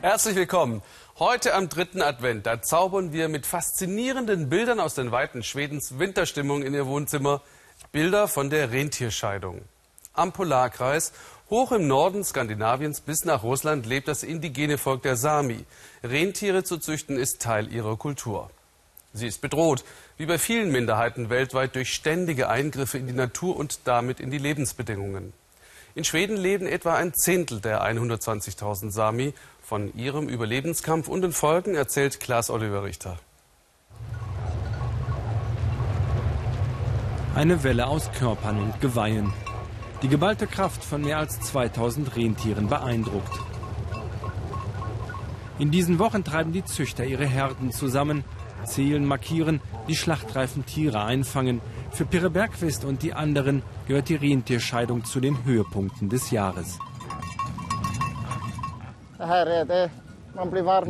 Herzlich willkommen. Heute am dritten Advent, da zaubern wir mit faszinierenden Bildern aus den Weiten Schwedens Winterstimmung in ihr Wohnzimmer. Bilder von der Rentierscheidung. Am Polarkreis, hoch im Norden Skandinaviens bis nach Russland, lebt das indigene Volk der Sami. Rentiere zu züchten ist Teil ihrer Kultur. Sie ist bedroht, wie bei vielen Minderheiten weltweit, durch ständige Eingriffe in die Natur und damit in die Lebensbedingungen. In Schweden leben etwa ein Zehntel der 120.000 Sami. Von ihrem Überlebenskampf und den Folgen erzählt Klaas Oliver Richter. Eine Welle aus Körpern und Geweihen. Die geballte Kraft von mehr als 2000 Rentieren beeindruckt. In diesen Wochen treiben die Züchter ihre Herden zusammen, zählen, markieren, die schlachtreifen Tiere einfangen. Für Pirre Bergquist und die anderen gehört die Rentierscheidung zu den Höhepunkten des Jahres.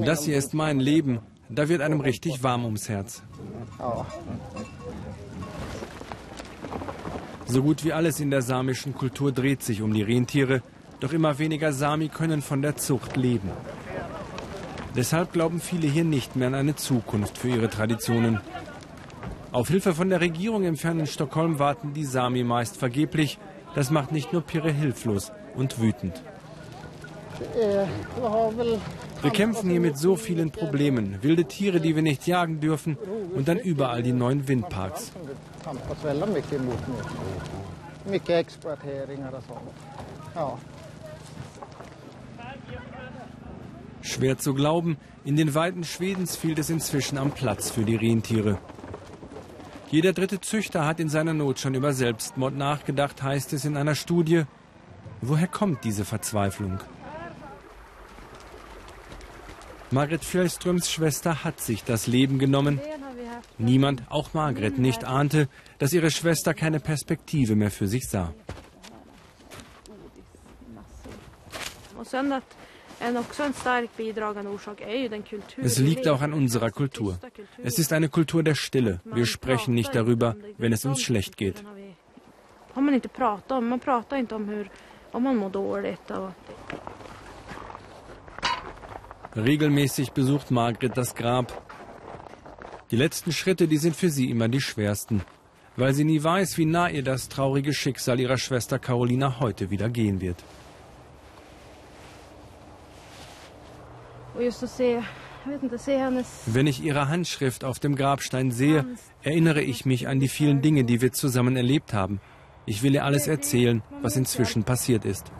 Das hier ist mein Leben. Da wird einem richtig warm ums Herz. So gut wie alles in der samischen Kultur dreht sich um die Rentiere, doch immer weniger Sami können von der Zucht leben. Deshalb glauben viele hier nicht mehr an eine Zukunft für ihre Traditionen. Auf Hilfe von der Regierung im fernen Stockholm warten die Sami meist vergeblich. Das macht nicht nur Pirre hilflos und wütend. Wir kämpfen hier mit so vielen Problemen. Wilde Tiere, die wir nicht jagen dürfen und dann überall die neuen Windparks. Schwer zu glauben, in den Weiten Schwedens fehlt es inzwischen am Platz für die Rentiere. Jeder dritte Züchter hat in seiner Not schon über Selbstmord nachgedacht, heißt es in einer Studie. Woher kommt diese Verzweiflung? Margret Fjellströms Schwester hat sich das Leben genommen. Niemand, auch Margret, nicht ahnte, dass ihre Schwester keine Perspektive mehr für sich sah. Es liegt auch an unserer Kultur. Es ist eine Kultur der Stille. Wir sprechen nicht darüber, wenn es uns schlecht geht. Regelmäßig besucht Margret das Grab. Die letzten Schritte, die sind für sie immer die schwersten, weil sie nie weiß, wie nah ihr das traurige Schicksal ihrer Schwester Carolina heute wieder gehen wird. Wenn ich ihre Handschrift auf dem Grabstein sehe, erinnere ich mich an die vielen Dinge, die wir zusammen erlebt haben. Ich will ihr alles erzählen, was inzwischen passiert ist.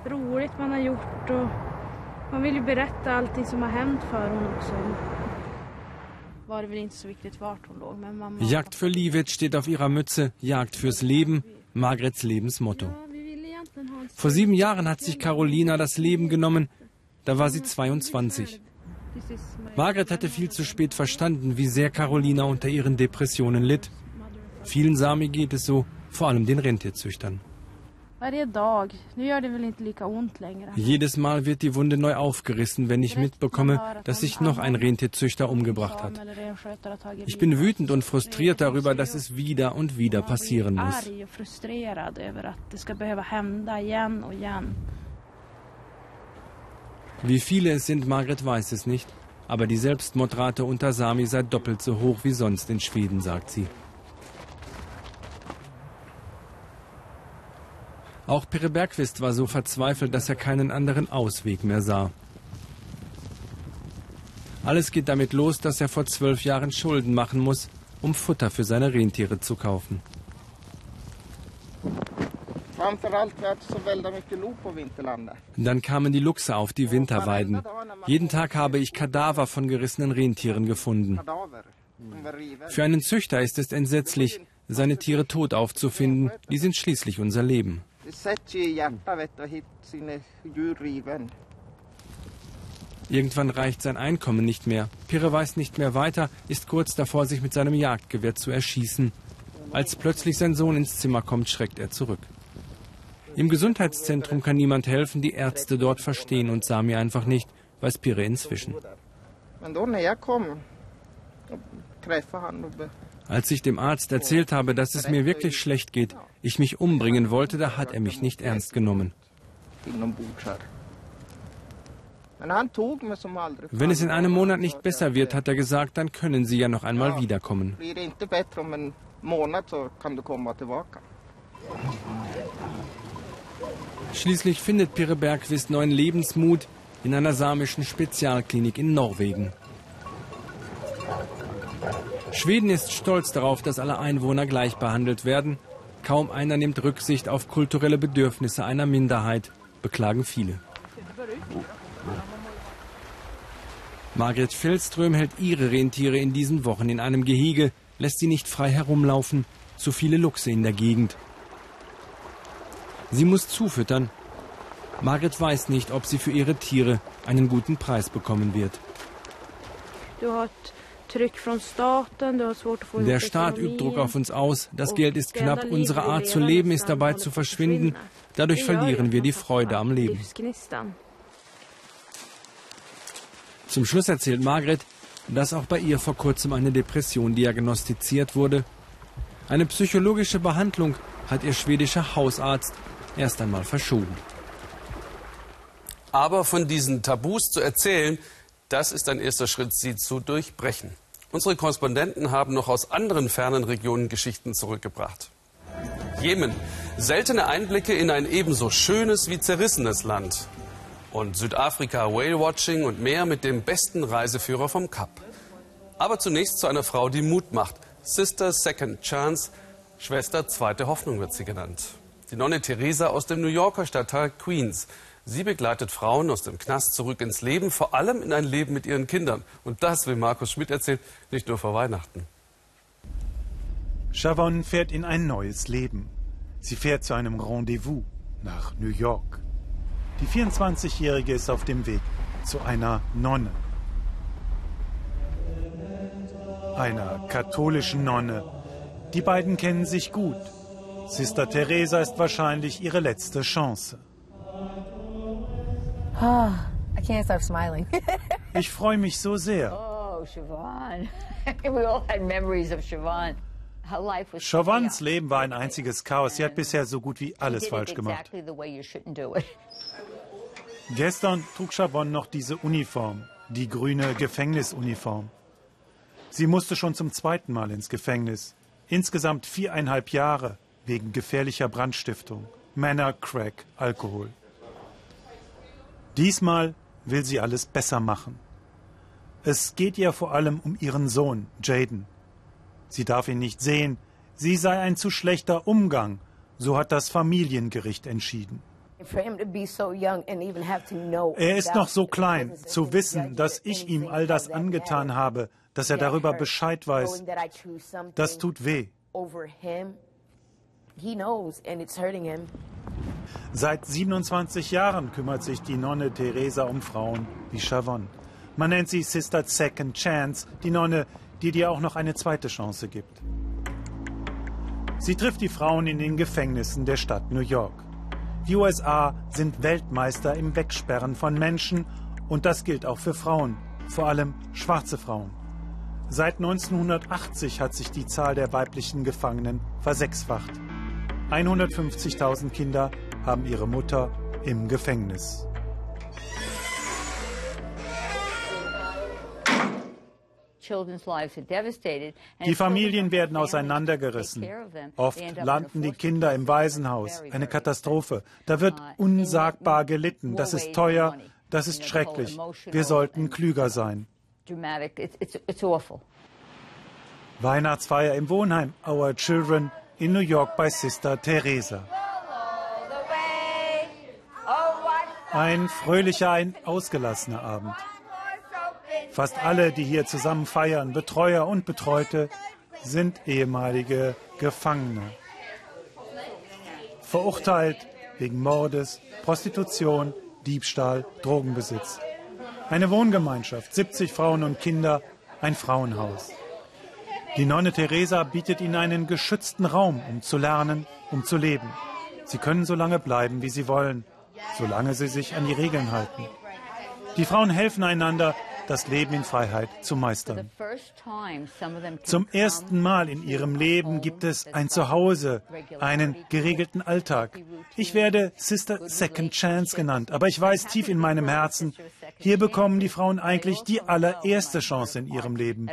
Jagd für Livet steht auf ihrer Mütze, Jagd fürs Leben, Margrets Lebensmotto. Vor sieben Jahren hat sich Carolina das Leben genommen, da war sie 22. Margret hatte viel zu spät verstanden, wie sehr Carolina unter ihren Depressionen litt. Vielen Sami geht es so, vor allem den Rentierzüchtern. Jedes Mal wird die Wunde neu aufgerissen, wenn ich mitbekomme, dass sich noch ein Rentierzüchter umgebracht hat. Ich bin wütend und frustriert darüber, dass es wieder und wieder passieren muss. Wie viele es sind, Margret weiß es nicht. Aber die Selbstmordrate unter Sami sei doppelt so hoch wie sonst in Schweden, sagt sie. Auch Pere Bergqvist war so verzweifelt, dass er keinen anderen Ausweg mehr sah. Alles geht damit los, dass er vor zwölf Jahren Schulden machen muss, um Futter für seine Rentiere zu kaufen. Dann kamen die Luchse auf die Winterweiden. Jeden Tag habe ich Kadaver von gerissenen Rentieren gefunden. Für einen Züchter ist es entsetzlich, seine Tiere tot aufzufinden. Die sind schließlich unser Leben. Irgendwann reicht sein Einkommen nicht mehr. Pirre weiß nicht mehr weiter, ist kurz davor, sich mit seinem Jagdgewehr zu erschießen. Als plötzlich sein Sohn ins Zimmer kommt, schreckt er zurück. Im Gesundheitszentrum kann niemand helfen, die Ärzte dort verstehen und Sami einfach nicht, weiß Pirre inzwischen. Als ich dem Arzt erzählt habe, dass es mir wirklich schlecht geht, ich mich umbringen wollte, da hat er mich nicht ernst genommen. Wenn es in einem Monat nicht besser wird, hat er gesagt, dann können Sie ja noch einmal wiederkommen. Schließlich findet Pirre Bergqvist neuen Lebensmut in einer samischen Spezialklinik in Norwegen. Schweden ist stolz darauf, dass alle Einwohner gleich behandelt werden. Kaum einer nimmt Rücksicht auf kulturelle Bedürfnisse einer Minderheit, beklagen viele. Margret Feldström hält ihre Rentiere in diesen Wochen in einem Gehege, lässt sie nicht frei herumlaufen, zu viele Luchse in der Gegend. Sie muss zufüttern. Margret weiß nicht, ob sie für ihre Tiere einen guten Preis bekommen wird. Der Staat übt Druck auf uns aus. Das Geld ist knapp. Unsere Art zu leben ist dabei zu verschwinden. Dadurch verlieren wir die Freude am Leben. Zum Schluss erzählt Margret, dass auch bei ihr vor kurzem eine Depression diagnostiziert wurde. Eine psychologische Behandlung hat ihr schwedischer Hausarzt erst einmal verschoben. Aber von diesen Tabus zu erzählen, das ist ein erster Schritt, sie zu durchbrechen. Unsere Korrespondenten haben noch aus anderen fernen Regionen Geschichten zurückgebracht. Jemen. Seltene Einblicke in ein ebenso schönes wie zerrissenes Land. Und Südafrika Whale-Watching und mehr mit dem besten Reiseführer vom Kap. Aber zunächst zu einer Frau, die Mut macht. Sister Second Chance, Schwester Zweite Hoffnung wird sie genannt. Die Nonne Theresa aus dem New Yorker Stadtteil Queens. Sie begleitet Frauen aus dem Knast zurück ins Leben, vor allem in ein Leben mit ihren Kindern. Und das, wie Markus Schmidt erzählt, nicht nur vor Weihnachten. Chavon fährt in ein neues Leben. Sie fährt zu einem Rendezvous nach New York. Die 24-Jährige ist auf dem Weg zu einer Nonne. Einer katholischen Nonne. Die beiden kennen sich gut. Sister Teresa ist wahrscheinlich ihre letzte Chance. Ich freue mich so sehr. Oh, Siobhan. We all had memories of Siobhan. Chauvans Leben war ein einziges Chaos. Sie hat bisher so gut wie alles falsch gemacht. Gestern trug Chavon noch diese Uniform, die grüne Gefängnisuniform. Sie musste schon zum zweiten Mal ins Gefängnis. Insgesamt viereinhalb Jahre wegen gefährlicher Brandstiftung, Männer, Crack, Alkohol. Diesmal will sie alles besser machen. Es geht ihr vor allem um ihren Sohn, Jaden. Sie darf ihn nicht sehen, sie sei ein zu schlechter Umgang, so hat das Familiengericht entschieden. Er ist noch so klein, zu wissen, dass ich ihm all das angetan habe, dass er darüber Bescheid weiß, das tut weh. Seit 27 Jahren kümmert sich die Nonne Teresa um Frauen wie Chavon. Man nennt sie Sister Second Chance, die Nonne, die dir auch noch eine zweite Chance gibt. Sie trifft die Frauen in den Gefängnissen der Stadt New York. Die USA sind Weltmeister im Wegsperren von Menschen und das gilt auch für Frauen, vor allem schwarze Frauen. Seit 1980 hat sich die Zahl der weiblichen Gefangenen versechsfacht. 150.000 Kinder haben ihre Mutter im Gefängnis. Die Familien werden auseinandergerissen. Oft landen die Kinder im Waisenhaus. Eine Katastrophe. Da wird uh, unsagbar gelitten. Das ist teuer. Das ist schrecklich. Wir sollten klüger sein. Weihnachtsfeier im Wohnheim Our Children in New York bei Sister Teresa. Ein fröhlicher, ein ausgelassener Abend. Fast alle, die hier zusammen feiern, Betreuer und Betreute, sind ehemalige Gefangene. Verurteilt wegen Mordes, Prostitution, Diebstahl, Drogenbesitz. Eine Wohngemeinschaft, 70 Frauen und Kinder, ein Frauenhaus. Die Nonne Teresa bietet ihnen einen geschützten Raum, um zu lernen, um zu leben. Sie können so lange bleiben, wie sie wollen, solange sie sich an die Regeln halten. Die Frauen helfen einander, das Leben in Freiheit zu meistern. Zum ersten Mal in ihrem Leben gibt es ein Zuhause, einen geregelten Alltag. Ich werde Sister Second Chance genannt, aber ich weiß tief in meinem Herzen, hier bekommen die Frauen eigentlich die allererste Chance in ihrem Leben.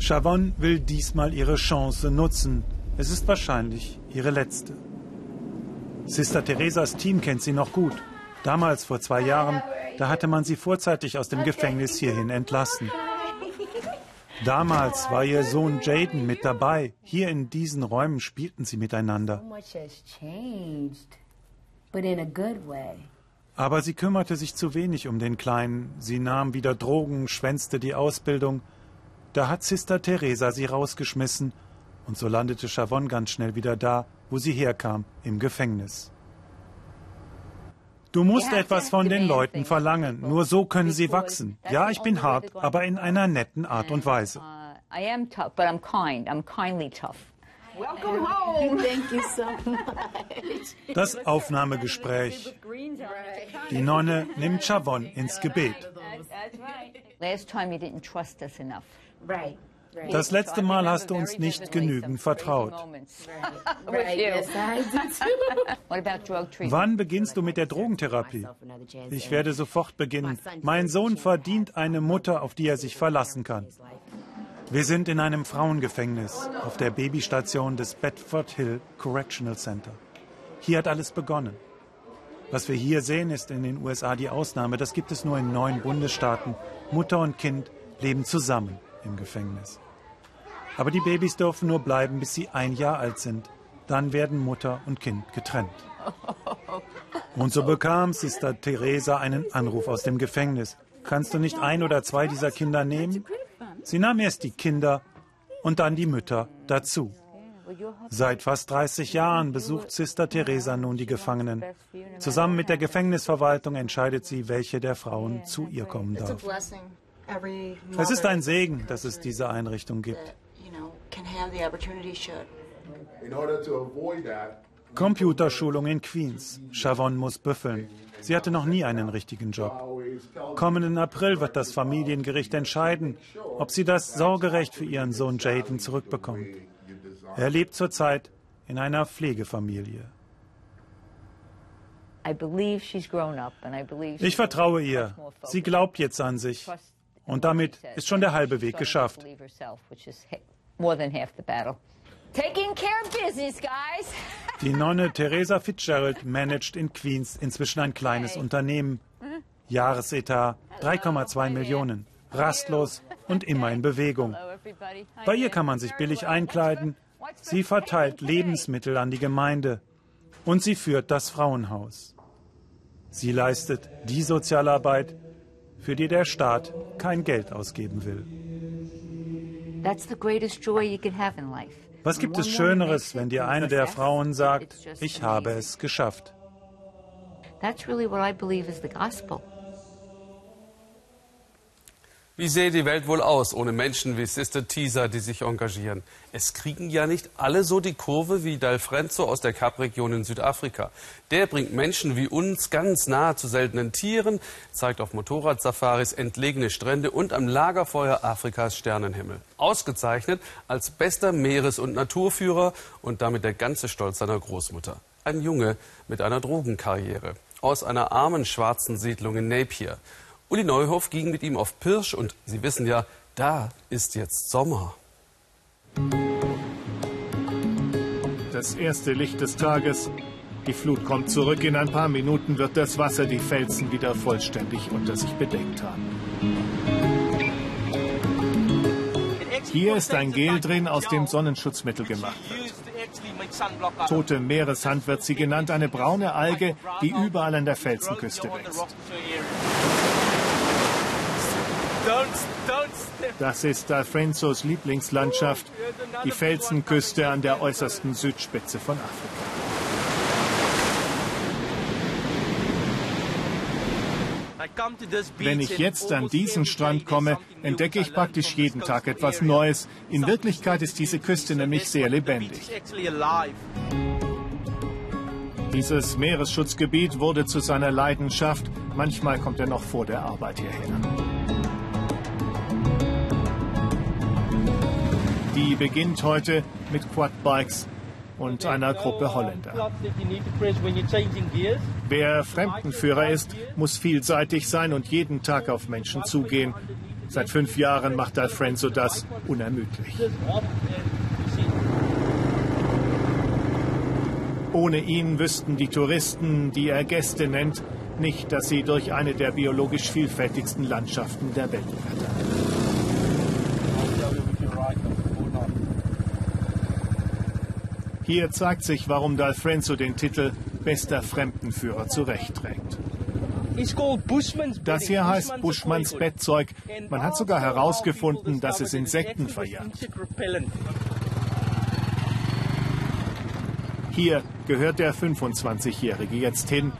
Chavon will diesmal ihre Chance nutzen. Es ist wahrscheinlich ihre letzte. Sister Theresas Team kennt sie noch gut. Damals, vor zwei Jahren, da hatte man sie vorzeitig aus dem Gefängnis hierhin entlassen. Damals war ihr Sohn Jaden mit dabei. Hier in diesen Räumen spielten sie miteinander. Aber sie kümmerte sich zu wenig um den Kleinen. Sie nahm wieder Drogen, schwänzte die Ausbildung. Da hat Sister Teresa sie rausgeschmissen und so landete Chavon ganz schnell wieder da, wo sie herkam, im Gefängnis. Du musst etwas von den Leuten verlangen, nur so können sie wachsen. Ja, ich bin hart, aber in einer netten Art und Weise. Das Aufnahmegespräch. Die Nonne nimmt Chavon ins Gebet. Das letzte Mal hast du uns nicht genügend vertraut. Wann beginnst du mit der Drogentherapie? Ich werde sofort beginnen. Mein Sohn verdient eine Mutter, auf die er sich verlassen kann. Wir sind in einem Frauengefängnis auf der Babystation des Bedford Hill Correctional Center. Hier hat alles begonnen. Was wir hier sehen, ist in den USA die Ausnahme. Das gibt es nur in neun Bundesstaaten. Mutter und Kind leben zusammen im Gefängnis. Aber die Babys dürfen nur bleiben, bis sie ein Jahr alt sind. Dann werden Mutter und Kind getrennt. Und so bekam Sister Teresa einen Anruf aus dem Gefängnis. Kannst du nicht ein oder zwei dieser Kinder nehmen? Sie nahm erst die Kinder und dann die Mütter dazu. Seit fast 30 Jahren besucht Sister Teresa nun die Gefangenen. Zusammen mit der Gefängnisverwaltung entscheidet sie, welche der Frauen zu ihr kommen darf. Es ist ein Segen, dass es diese Einrichtung gibt. Computerschulung in Queens. Chavon muss büffeln. Sie hatte noch nie einen richtigen Job. Kommenden April wird das Familiengericht entscheiden, ob sie das Sorgerecht für ihren Sohn Jaden zurückbekommt. Er lebt zurzeit in einer Pflegefamilie. Ich vertraue ihr. Sie glaubt jetzt an sich. Und damit ist schon der halbe Weg geschafft. Die Nonne Teresa Fitzgerald managt in Queens inzwischen ein kleines Unternehmen. Jahresetat 3,2 Millionen. Rastlos und immer in Bewegung. Bei ihr kann man sich billig einkleiden. Sie verteilt Lebensmittel an die Gemeinde. Und sie führt das Frauenhaus. Sie leistet die Sozialarbeit, für die der Staat kein Geld ausgeben will. Was gibt es Schöneres, wenn dir eine der Frauen sagt, ich habe es geschafft? That's really what I believe is the gospel. Wie sähe die Welt wohl aus ohne Menschen wie Sister Teaser, die sich engagieren? Es kriegen ja nicht alle so die Kurve wie Dalfrenzo aus der Kapregion in Südafrika. Der bringt Menschen wie uns ganz nahe zu seltenen Tieren, zeigt auf Motorradsafaris entlegene Strände und am Lagerfeuer Afrikas Sternenhimmel. Ausgezeichnet als bester Meeres- und Naturführer und damit der ganze Stolz seiner Großmutter. Ein Junge mit einer Drogenkarriere aus einer armen schwarzen Siedlung in Napier. Uli Neuhoff ging mit ihm auf Pirsch und Sie wissen ja, da ist jetzt Sommer. Das erste Licht des Tages. Die Flut kommt zurück. In ein paar Minuten wird das Wasser die Felsen wieder vollständig unter sich bedeckt haben. Hier ist ein Gel drin, aus dem Sonnenschutzmittel gemacht. Tote Meereshand wird sie genannt, eine braune Alge, die überall an der Felsenküste wächst. Das ist Alfrenzos Lieblingslandschaft, die Felsenküste an der äußersten Südspitze von Afrika. Wenn ich jetzt an diesen Strand komme, entdecke ich praktisch jeden Tag etwas Neues. In Wirklichkeit ist diese Küste nämlich sehr lebendig. Dieses Meeresschutzgebiet wurde zu seiner Leidenschaft. Manchmal kommt er noch vor der Arbeit hierher. Die beginnt heute mit Quadbikes und einer Gruppe Holländer. Wer Fremdenführer ist, muss vielseitig sein und jeden Tag auf Menschen zugehen. Seit fünf Jahren macht Alfrenzo das unermüdlich. Ohne ihn wüssten die Touristen, die er Gäste nennt, nicht, dass sie durch eine der biologisch vielfältigsten Landschaften der Welt blättern. Hier zeigt sich, warum D'Alfrenzo den Titel bester Fremdenführer zurechtträgt. Das hier heißt Buschmanns Bettzeug. Man hat sogar herausgefunden, dass es Insekten verjagt. Hier gehört der 25-Jährige jetzt hin,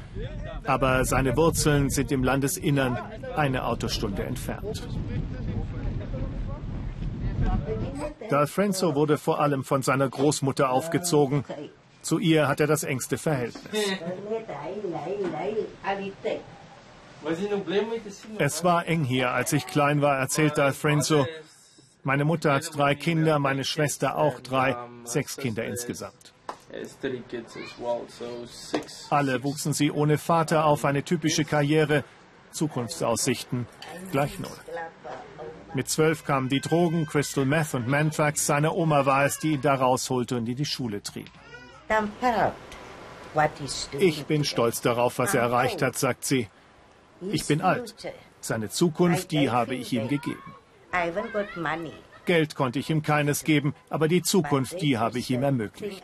aber seine Wurzeln sind im Landesinnern eine Autostunde entfernt. D'Alfrenzo wurde vor allem von seiner Großmutter aufgezogen. Zu ihr hat er das engste Verhältnis. Es war eng hier, als ich klein war, erzählte Alfrenzo. Meine Mutter hat drei Kinder, meine Schwester auch drei, sechs Kinder insgesamt. Alle wuchsen sie ohne Vater auf, eine typische Karriere, Zukunftsaussichten gleich null. Mit zwölf kamen die Drogen, Crystal Meth und Mantrax. Seine Oma war es, die ihn da rausholte und in die Schule trieb. Ich bin stolz darauf, was er erreicht hat, sagt sie. Ich bin alt. Seine Zukunft, die habe ich ihm gegeben. Geld konnte ich ihm keines geben, aber die Zukunft, die habe ich ihm ermöglicht.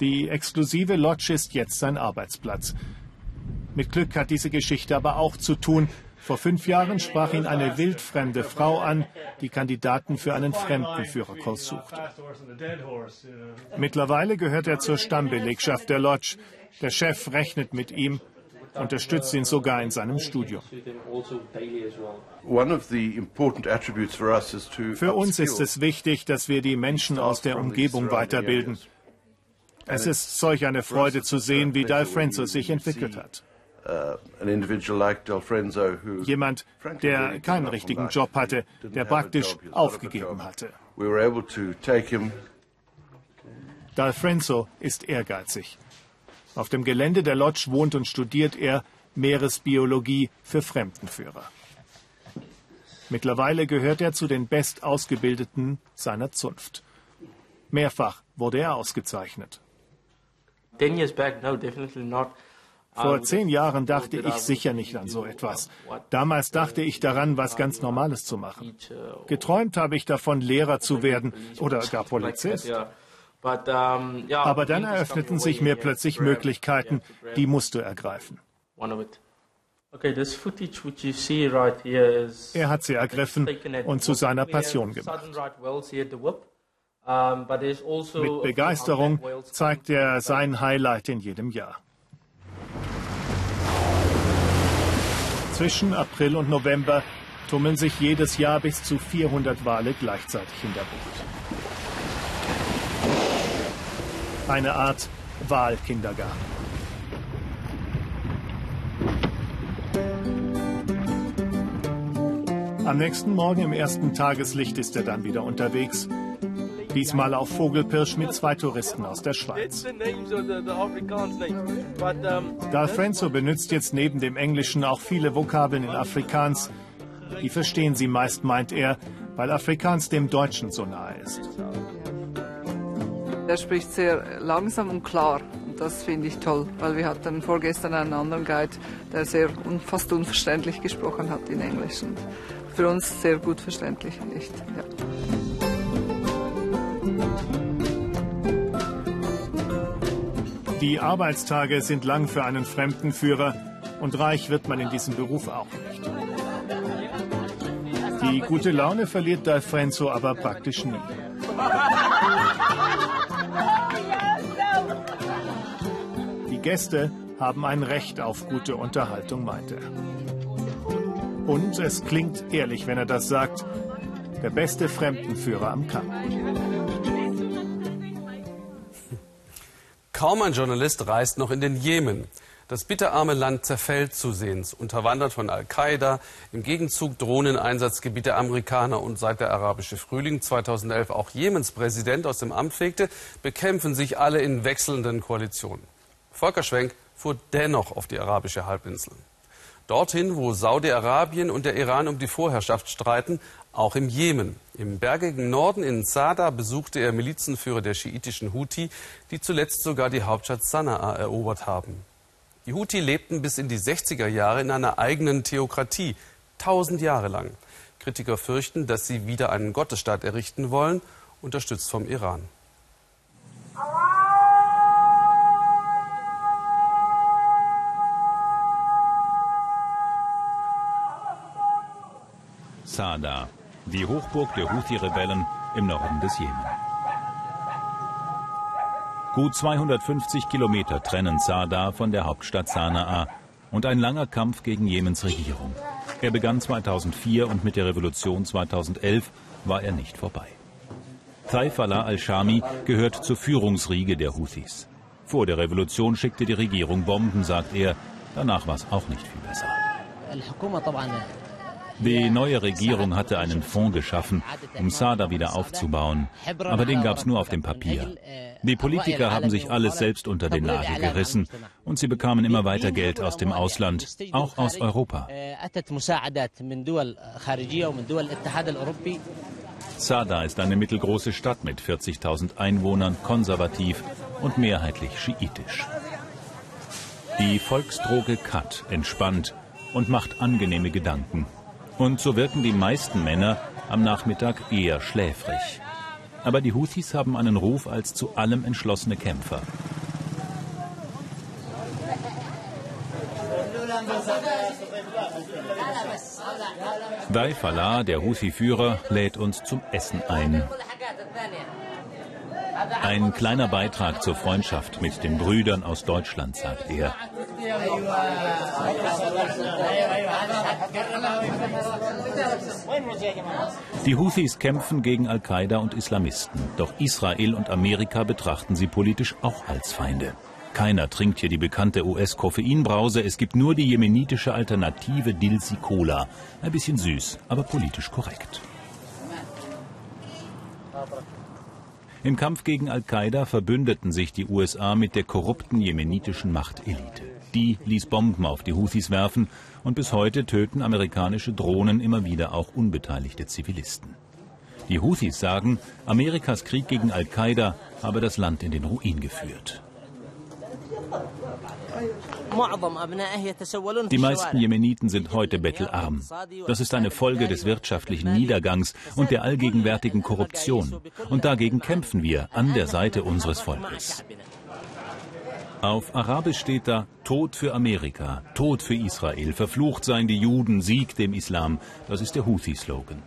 Die exklusive Lodge ist jetzt sein Arbeitsplatz. Mit Glück hat diese Geschichte aber auch zu tun. Vor fünf Jahren sprach ihn eine wildfremde Frau an, die Kandidaten für einen Fremdenführerkurs sucht. Mittlerweile gehört er zur Stammbelegschaft der Lodge. Der Chef rechnet mit ihm unterstützt ihn sogar in seinem Studium. Für uns ist es wichtig, dass wir die Menschen aus der Umgebung weiterbilden. Es ist solch eine Freude zu sehen, wie D'Alfrenzo sich entwickelt hat. Uh, Jemand, der keinen richtigen Job hatte, der praktisch aufgegeben hatte. D'Alfrenzo ist ehrgeizig. Auf dem Gelände der Lodge wohnt und studiert er Meeresbiologie für Fremdenführer. Mittlerweile gehört er zu den bestausgebildeten seiner Zunft. Mehrfach wurde er ausgezeichnet. Vor zehn Jahren dachte ich sicher nicht an so etwas. Damals dachte ich daran, was ganz Normales zu machen. Geträumt habe ich davon, Lehrer zu werden oder gar Polizist. Aber dann eröffneten sich mir plötzlich Möglichkeiten, die musst du ergreifen. Er hat sie ergriffen und zu seiner Passion gemacht. Also Mit Begeisterung zeigt er sein Highlight in jedem Jahr. Zwischen April und November tummeln sich jedes Jahr bis zu 400 Wale gleichzeitig in der Bucht. Eine Art Wahlkindergarten. Am nächsten Morgen im ersten Tageslicht ist er dann wieder unterwegs. Diesmal auf Vogelpirsch mit zwei Touristen aus der Schweiz. D'Alfrenzo benutzt jetzt neben dem Englischen auch viele Vokabeln in Afrikaans. Die verstehen sie meist, meint er, weil Afrikaans dem Deutschen so nahe ist. Er spricht sehr langsam und klar. Und das finde ich toll, weil wir hatten vorgestern einen anderen Guide, der sehr un fast unverständlich gesprochen hat in Englisch. Und für uns sehr gut verständlich, nicht? Ja. Die Arbeitstage sind lang für einen Fremdenführer und reich wird man in diesem Beruf auch nicht. Die gute Laune verliert D'Alfrenzo aber praktisch nie. Die Gäste haben ein Recht auf gute Unterhaltung, meint er. Und es klingt ehrlich, wenn er das sagt. Der beste Fremdenführer am Kamm. Kaum ein Journalist reist noch in den Jemen. Das bitterarme Land zerfällt zusehends, unterwandert von Al-Qaida, im Gegenzug Drohneneinsatzgebiet der Amerikaner und seit der arabische Frühling 2011 auch Jemens Präsident aus dem Amt fegte, bekämpfen sich alle in wechselnden Koalitionen. Volker Schwenk fuhr dennoch auf die arabische Halbinsel. Dorthin, wo Saudi-Arabien und der Iran um die Vorherrschaft streiten, auch im Jemen. Im bergigen Norden in Sada besuchte er Milizenführer der schiitischen Houthi, die zuletzt sogar die Hauptstadt Sanaa erobert haben. Die Houthi lebten bis in die 60er Jahre in einer eigenen Theokratie, tausend Jahre lang. Kritiker fürchten, dass sie wieder einen Gottesstaat errichten wollen, unterstützt vom Iran. Sada, die Hochburg der Houthi-Rebellen im Norden des Jemen. Gut 250 Kilometer trennen Sada von der Hauptstadt Sanaa und ein langer Kampf gegen Jemens Regierung. Er begann 2004 und mit der Revolution 2011 war er nicht vorbei. Taif Allah al-Shami gehört zur Führungsriege der Houthis. Vor der Revolution schickte die Regierung Bomben, sagt er. Danach war es auch nicht viel besser. Die neue Regierung hatte einen Fonds geschaffen, um Sada wieder aufzubauen. Aber den gab es nur auf dem Papier. Die Politiker haben sich alles selbst unter den Nagel gerissen und sie bekamen immer weiter Geld aus dem Ausland, auch aus Europa. Sada ist eine mittelgroße Stadt mit 40.000 Einwohnern, konservativ und mehrheitlich schiitisch. Die Volksdroge Kat entspannt und macht angenehme Gedanken. Und so wirken die meisten Männer am Nachmittag eher schläfrig. Aber die Houthis haben einen Ruf als zu allem entschlossene Kämpfer. Daifallah, der Houthi-Führer, lädt uns zum Essen ein. Ein kleiner Beitrag zur Freundschaft mit den Brüdern aus Deutschland, sagt er. Die Houthis kämpfen gegen Al-Qaida und Islamisten. Doch Israel und Amerika betrachten sie politisch auch als Feinde. Keiner trinkt hier die bekannte US-Koffeinbrause. Es gibt nur die jemenitische Alternative Dilsi Cola. Ein bisschen süß, aber politisch korrekt. Im Kampf gegen Al-Qaida verbündeten sich die USA mit der korrupten jemenitischen Machtelite. Die ließ Bomben auf die Houthis werfen und bis heute töten amerikanische Drohnen immer wieder auch unbeteiligte Zivilisten. Die Houthis sagen, Amerikas Krieg gegen Al-Qaida habe das Land in den Ruin geführt. Die meisten Jemeniten sind heute bettelarm. Das ist eine Folge des wirtschaftlichen Niedergangs und der allgegenwärtigen Korruption. Und dagegen kämpfen wir an der Seite unseres Volkes. Auf Arabisch steht da Tod für Amerika, Tod für Israel, verflucht seien die Juden, Sieg dem Islam. Das ist der Houthi-Slogan.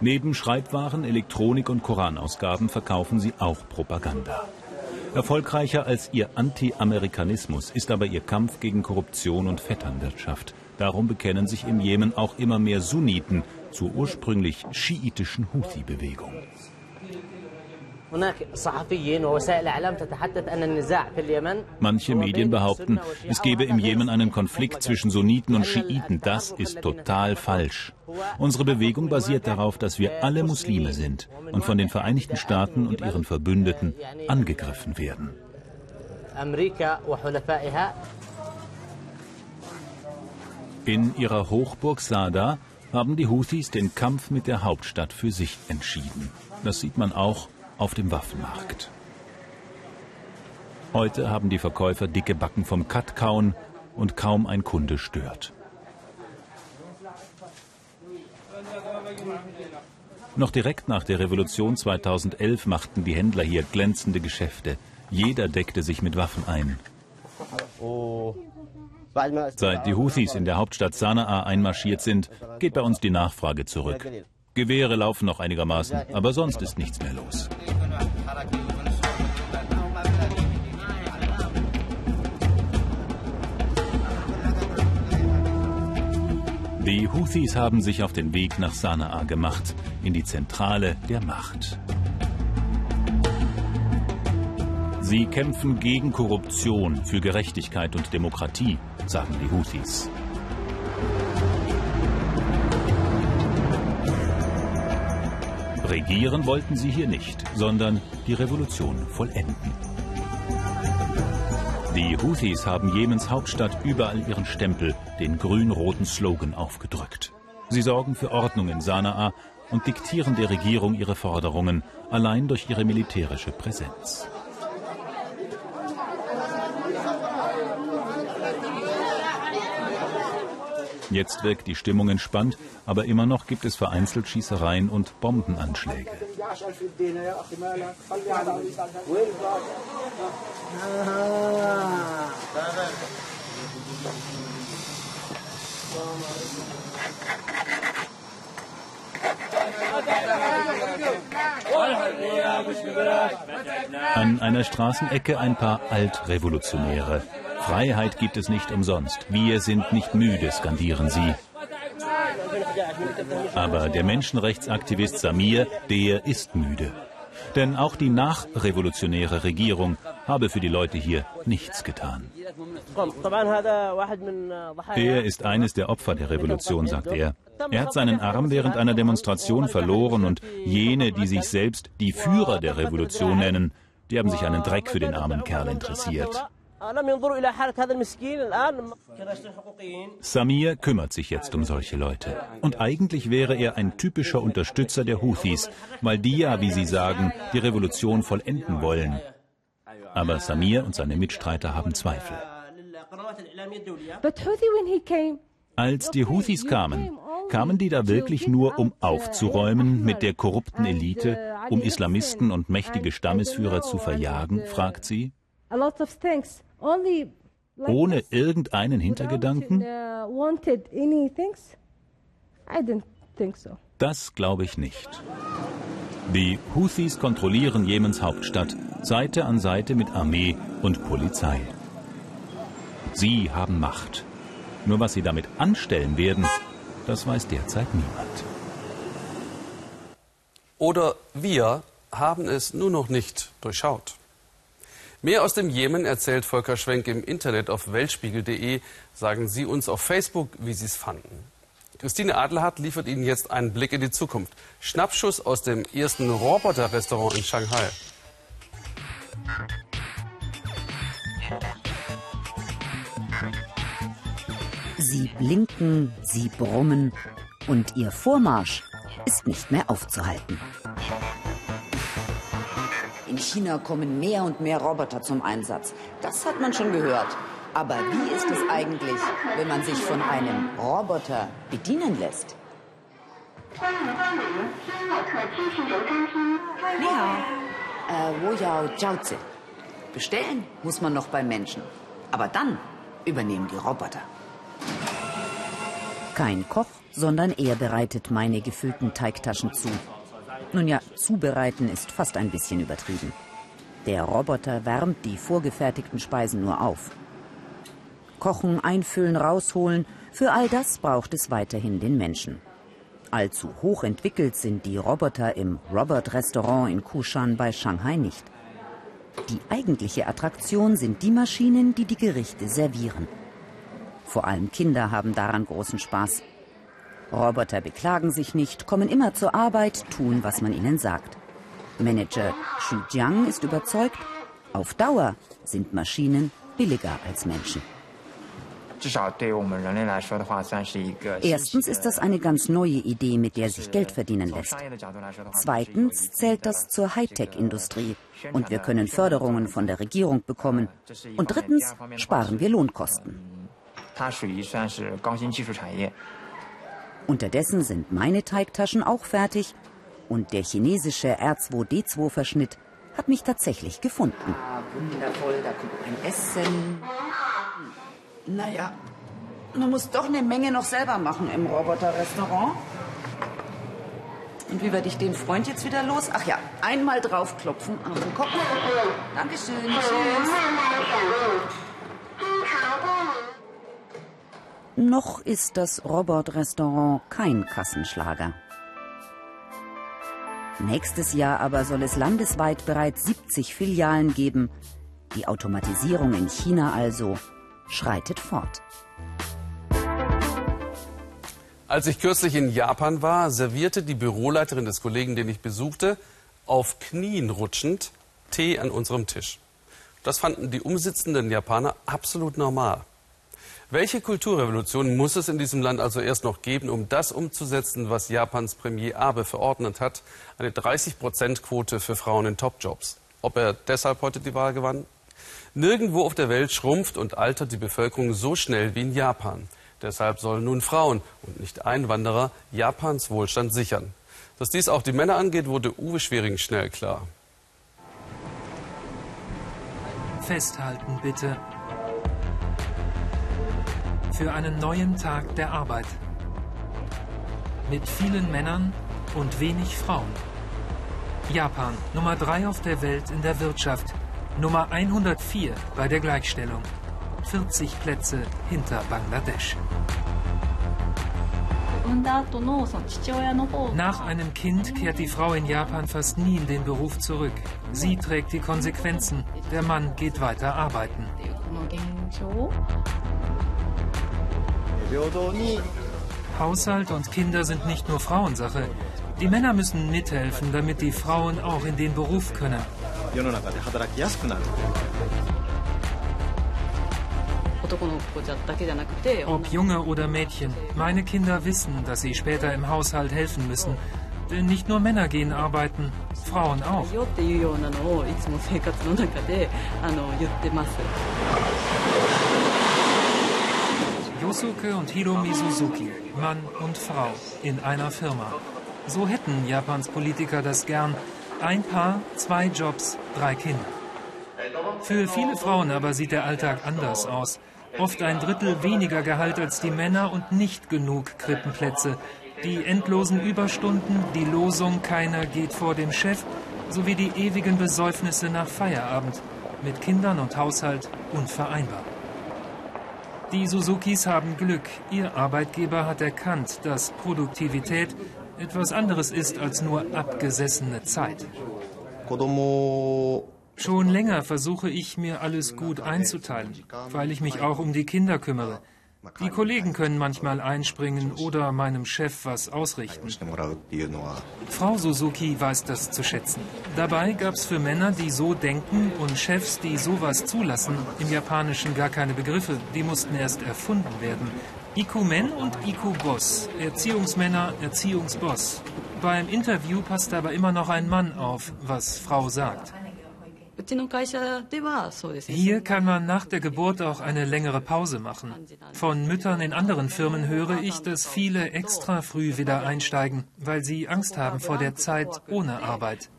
Neben Schreibwaren, Elektronik und Koranausgaben verkaufen sie auch Propaganda. Erfolgreicher als ihr Anti-Amerikanismus ist aber ihr Kampf gegen Korruption und Vetternwirtschaft. Darum bekennen sich im Jemen auch immer mehr Sunniten zur ursprünglich schiitischen Houthi-Bewegung. Manche Medien behaupten, es gebe im Jemen einen Konflikt zwischen Sunniten und Schiiten. Das ist total falsch. Unsere Bewegung basiert darauf, dass wir alle Muslime sind und von den Vereinigten Staaten und ihren Verbündeten angegriffen werden. In ihrer Hochburg Sada haben die Houthis den Kampf mit der Hauptstadt für sich entschieden. Das sieht man auch auf dem Waffenmarkt. Heute haben die Verkäufer dicke Backen vom Katkauen und kaum ein Kunde stört. Noch direkt nach der Revolution 2011 machten die Händler hier glänzende Geschäfte. Jeder deckte sich mit Waffen ein. Seit die Houthis in der Hauptstadt Sanaa einmarschiert sind, geht bei uns die Nachfrage zurück. Gewehre laufen noch einigermaßen, aber sonst ist nichts mehr los. Die Houthis haben sich auf den Weg nach Sanaa gemacht, in die Zentrale der Macht. Sie kämpfen gegen Korruption, für Gerechtigkeit und Demokratie, sagen die Houthis. Regieren wollten sie hier nicht, sondern die Revolution vollenden. Die Houthis haben Jemens Hauptstadt überall ihren Stempel, den grün-roten Slogan, aufgedrückt. Sie sorgen für Ordnung in Sanaa und diktieren der Regierung ihre Forderungen, allein durch ihre militärische Präsenz. Jetzt wirkt die Stimmung entspannt, aber immer noch gibt es vereinzelt Schießereien und Bombenanschläge. An einer Straßenecke ein paar Altrevolutionäre. Freiheit gibt es nicht umsonst. Wir sind nicht müde, skandieren sie. Aber der Menschenrechtsaktivist Samir, der ist müde. Denn auch die nachrevolutionäre Regierung habe für die Leute hier nichts getan. Er ist eines der Opfer der Revolution, sagt er. Er hat seinen Arm während einer Demonstration verloren und jene, die sich selbst die Führer der Revolution nennen, die haben sich einen Dreck für den armen Kerl interessiert. Samir kümmert sich jetzt um solche Leute. Und eigentlich wäre er ein typischer Unterstützer der Houthis, weil die ja, wie sie sagen, die Revolution vollenden wollen. Aber Samir und seine Mitstreiter haben Zweifel. Als die Houthis kamen, kamen die da wirklich nur, um aufzuräumen mit der korrupten Elite, um Islamisten und mächtige Stammesführer zu verjagen, fragt sie ohne irgendeinen Hintergedanken? Uh, das glaube ich nicht. Die Houthis kontrollieren Jemens Hauptstadt Seite an Seite mit Armee und Polizei. Sie haben Macht. Nur was sie damit anstellen werden, das weiß derzeit niemand. Oder wir haben es nur noch nicht durchschaut. Mehr aus dem Jemen erzählt Volker Schwenk im Internet auf weltspiegel.de. Sagen Sie uns auf Facebook, wie Sie es fanden. Christine Adelhardt liefert Ihnen jetzt einen Blick in die Zukunft. Schnappschuss aus dem ersten Roboter-Restaurant in Shanghai. Sie blinken, sie brummen und ihr Vormarsch ist nicht mehr aufzuhalten. In China kommen mehr und mehr Roboter zum Einsatz. Das hat man schon gehört. Aber wie ist es eigentlich, wenn man sich von einem Roboter bedienen lässt? Äh. Bestellen muss man noch beim Menschen. Aber dann übernehmen die Roboter. Kein Koch, sondern er bereitet meine gefüllten Teigtaschen zu. Nun ja, zubereiten ist fast ein bisschen übertrieben. Der Roboter wärmt die vorgefertigten Speisen nur auf. Kochen, einfüllen, rausholen, für all das braucht es weiterhin den Menschen. Allzu hoch entwickelt sind die Roboter im Robot-Restaurant in Kushan bei Shanghai nicht. Die eigentliche Attraktion sind die Maschinen, die die Gerichte servieren. Vor allem Kinder haben daran großen Spaß. Roboter beklagen sich nicht, kommen immer zur Arbeit, tun, was man ihnen sagt. Manager Xu Jiang ist überzeugt, auf Dauer sind Maschinen billiger als Menschen. Erstens ist das eine ganz neue Idee, mit der sich Geld verdienen lässt. Zweitens zählt das zur Hightech-Industrie und wir können Förderungen von der Regierung bekommen. Und drittens sparen wir Lohnkosten. Unterdessen sind meine Teigtaschen auch fertig und der chinesische R2D2-Verschnitt hat mich tatsächlich gefunden. Ah, wundervoll, da kommt ein Essen. Naja, man muss doch eine Menge noch selber machen im Roboterrestaurant. Und wie werde ich den Freund jetzt wieder los? Ach ja, einmal draufklopfen auf den Kopf. Dankeschön, tschüss. Noch ist das Robot-Restaurant kein Kassenschlager. Nächstes Jahr aber soll es landesweit bereits 70 Filialen geben, Die Automatisierung in China also schreitet fort. Als ich kürzlich in Japan war, servierte die Büroleiterin des Kollegen, den ich besuchte, auf Knien rutschend Tee an unserem Tisch. Das fanden die umsitzenden Japaner absolut normal. Welche Kulturrevolution muss es in diesem Land also erst noch geben, um das umzusetzen, was Japans Premier Abe verordnet hat, eine 30-Prozent-Quote für Frauen in Topjobs? Ob er deshalb heute die Wahl gewann? Nirgendwo auf der Welt schrumpft und altert die Bevölkerung so schnell wie in Japan. Deshalb sollen nun Frauen und nicht Einwanderer Japans Wohlstand sichern. Dass dies auch die Männer angeht, wurde Uwe Schwering schnell klar. Festhalten bitte. Für einen neuen Tag der Arbeit. Mit vielen Männern und wenig Frauen. Japan, Nummer 3 auf der Welt in der Wirtschaft, Nummer 104 bei der Gleichstellung. 40 Plätze hinter Bangladesch. Nach einem Kind kehrt die Frau in Japan fast nie in den Beruf zurück. Sie trägt die Konsequenzen. Der Mann geht weiter arbeiten. Haushalt und Kinder sind nicht nur Frauensache. Die Männer müssen mithelfen, damit die Frauen auch in den Beruf können. Ob Junge oder Mädchen, meine Kinder wissen, dass sie später im Haushalt helfen müssen. Denn nicht nur Männer gehen arbeiten, Frauen auch. Yosuke und Hiromi Suzuki, Mann und Frau, in einer Firma. So hätten Japans Politiker das gern. Ein Paar, zwei Jobs, drei Kinder. Für viele Frauen aber sieht der Alltag anders aus. Oft ein Drittel weniger Gehalt als die Männer und nicht genug Krippenplätze. Die endlosen Überstunden, die Losung Keiner geht vor dem Chef, sowie die ewigen Besäufnisse nach Feierabend. Mit Kindern und Haushalt unvereinbar. Die Suzukis haben Glück. Ihr Arbeitgeber hat erkannt, dass Produktivität etwas anderes ist als nur abgesessene Zeit. Schon länger versuche ich mir alles gut einzuteilen, weil ich mich auch um die Kinder kümmere. Die Kollegen können manchmal einspringen oder meinem Chef was ausrichten. Frau Suzuki weiß das zu schätzen. Dabei gab es für Männer, die so denken und Chefs, die sowas zulassen, im Japanischen gar keine Begriffe. Die mussten erst erfunden werden. IQ-Men und IQ-Boss. Erziehungsmänner, Erziehungsboss. Beim Interview passt aber immer noch ein Mann auf, was Frau sagt. Hier kann man nach der Geburt auch eine längere Pause machen. Von Müttern in anderen Firmen höre ich, dass viele extra früh wieder einsteigen, weil sie Angst haben vor der Zeit ohne Arbeit.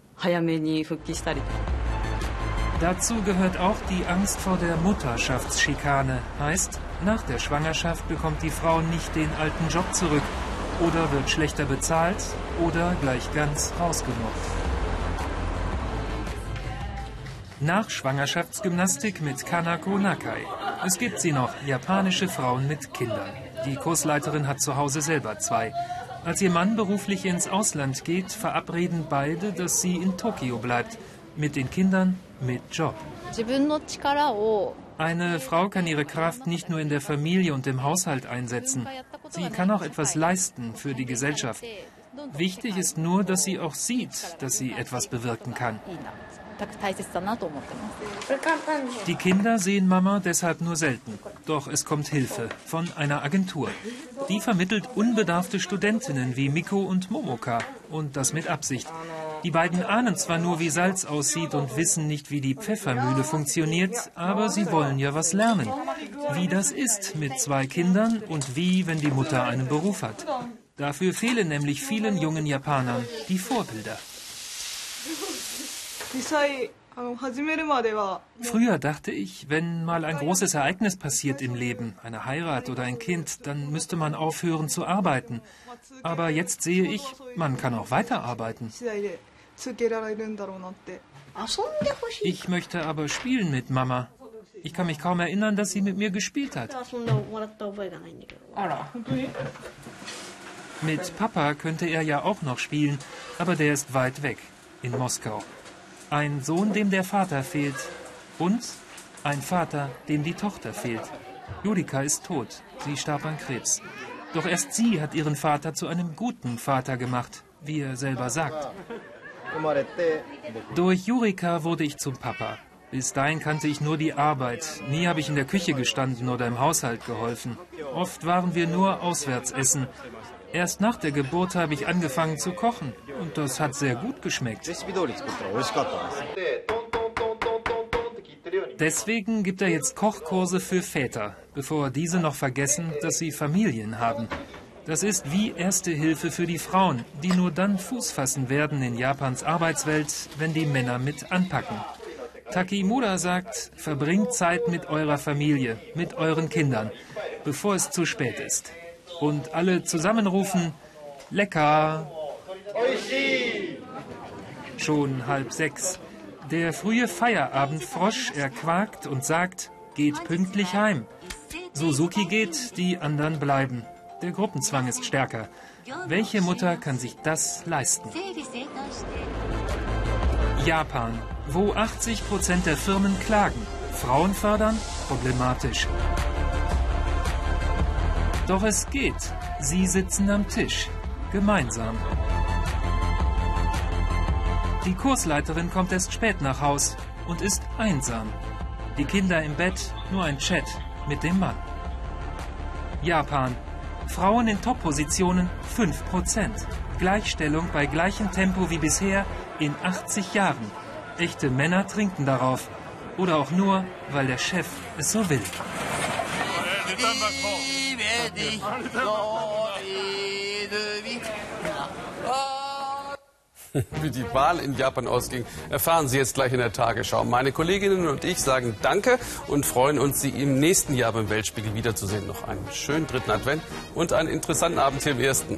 Dazu gehört auch die Angst vor der Mutterschaftsschikane. Heißt, nach der Schwangerschaft bekommt die Frau nicht den alten Job zurück oder wird schlechter bezahlt oder gleich ganz rausgemobbt. Nach Schwangerschaftsgymnastik mit Kanako Nakai. Es gibt sie noch, japanische Frauen mit Kindern. Die Kursleiterin hat zu Hause selber zwei. Als ihr Mann beruflich ins Ausland geht, verabreden beide, dass sie in Tokio bleibt. Mit den Kindern, mit Job. Eine Frau kann ihre Kraft nicht nur in der Familie und im Haushalt einsetzen. Sie kann auch etwas leisten für die Gesellschaft. Wichtig ist nur, dass sie auch sieht, dass sie etwas bewirken kann. Die Kinder sehen Mama deshalb nur selten. Doch es kommt Hilfe von einer Agentur. Die vermittelt unbedarfte Studentinnen wie Miko und Momoka. Und das mit Absicht. Die beiden ahnen zwar nur, wie Salz aussieht und wissen nicht, wie die Pfeffermühle funktioniert, aber sie wollen ja was lernen. Wie das ist mit zwei Kindern und wie, wenn die Mutter einen Beruf hat. Dafür fehlen nämlich vielen jungen Japanern die Vorbilder. Früher dachte ich, wenn mal ein großes Ereignis passiert im Leben, eine Heirat oder ein Kind, dann müsste man aufhören zu arbeiten. Aber jetzt sehe ich, man kann auch weiterarbeiten. Ich möchte aber spielen mit Mama. Ich kann mich kaum erinnern, dass sie mit mir gespielt hat. Mit Papa könnte er ja auch noch spielen, aber der ist weit weg, in Moskau. Ein Sohn, dem der Vater fehlt Und ein Vater, dem die Tochter fehlt. Judika ist tot. Sie starb an Krebs. Doch erst sie hat ihren Vater zu einem guten Vater gemacht, wie er selber sagt. Durch Jurika wurde ich zum Papa. Bis dahin kannte ich nur die Arbeit. Nie habe ich in der Küche gestanden oder im Haushalt geholfen. Oft waren wir nur auswärts essen. Erst nach der Geburt habe ich angefangen zu kochen. Und das hat sehr gut geschmeckt. Deswegen gibt er jetzt Kochkurse für Väter, bevor diese noch vergessen, dass sie Familien haben. Das ist wie erste Hilfe für die Frauen, die nur dann Fuß fassen werden in Japans Arbeitswelt, wenn die Männer mit anpacken. Takimura sagt, verbringt Zeit mit eurer Familie, mit euren Kindern, bevor es zu spät ist. Und alle zusammenrufen, lecker! Schon halb sechs. Der frühe Feierabendfrosch erquakt und sagt, geht pünktlich heim. Suzuki geht, die anderen bleiben. Der Gruppenzwang ist stärker. Welche Mutter kann sich das leisten? Japan, wo 80 Prozent der Firmen klagen. Frauen fördern? Problematisch. Doch es geht. Sie sitzen am Tisch. Gemeinsam. Die Kursleiterin kommt erst spät nach Haus und ist einsam. Die Kinder im Bett, nur ein Chat mit dem Mann. Japan, Frauen in Top-Positionen 5%. Gleichstellung bei gleichem Tempo wie bisher in 80 Jahren. Echte Männer trinken darauf. Oder auch nur, weil der Chef es so will. Wie die Wahl in Japan ausging, erfahren Sie jetzt gleich in der Tagesschau. Meine Kolleginnen und ich sagen Danke und freuen uns, Sie im nächsten Jahr beim Weltspiegel wiederzusehen. Noch einen schönen dritten Advent und einen interessanten Abend hier im ersten.